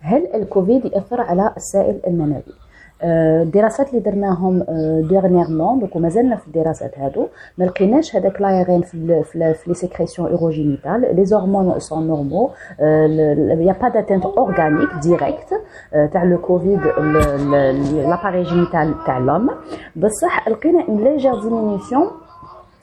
هل الكوفيد ياثر على السائل المنوي الدراسات اللي درناهم dernièrement donc مازلنا في الدراسات هادو ما لقيناش هذاك لايغين في في les sécrétions urogénitales les hormones sont normales y a pas d'atteinte organique directe تاع le covid l'appareil génital تاع لوم بصح لقينا une légère diminution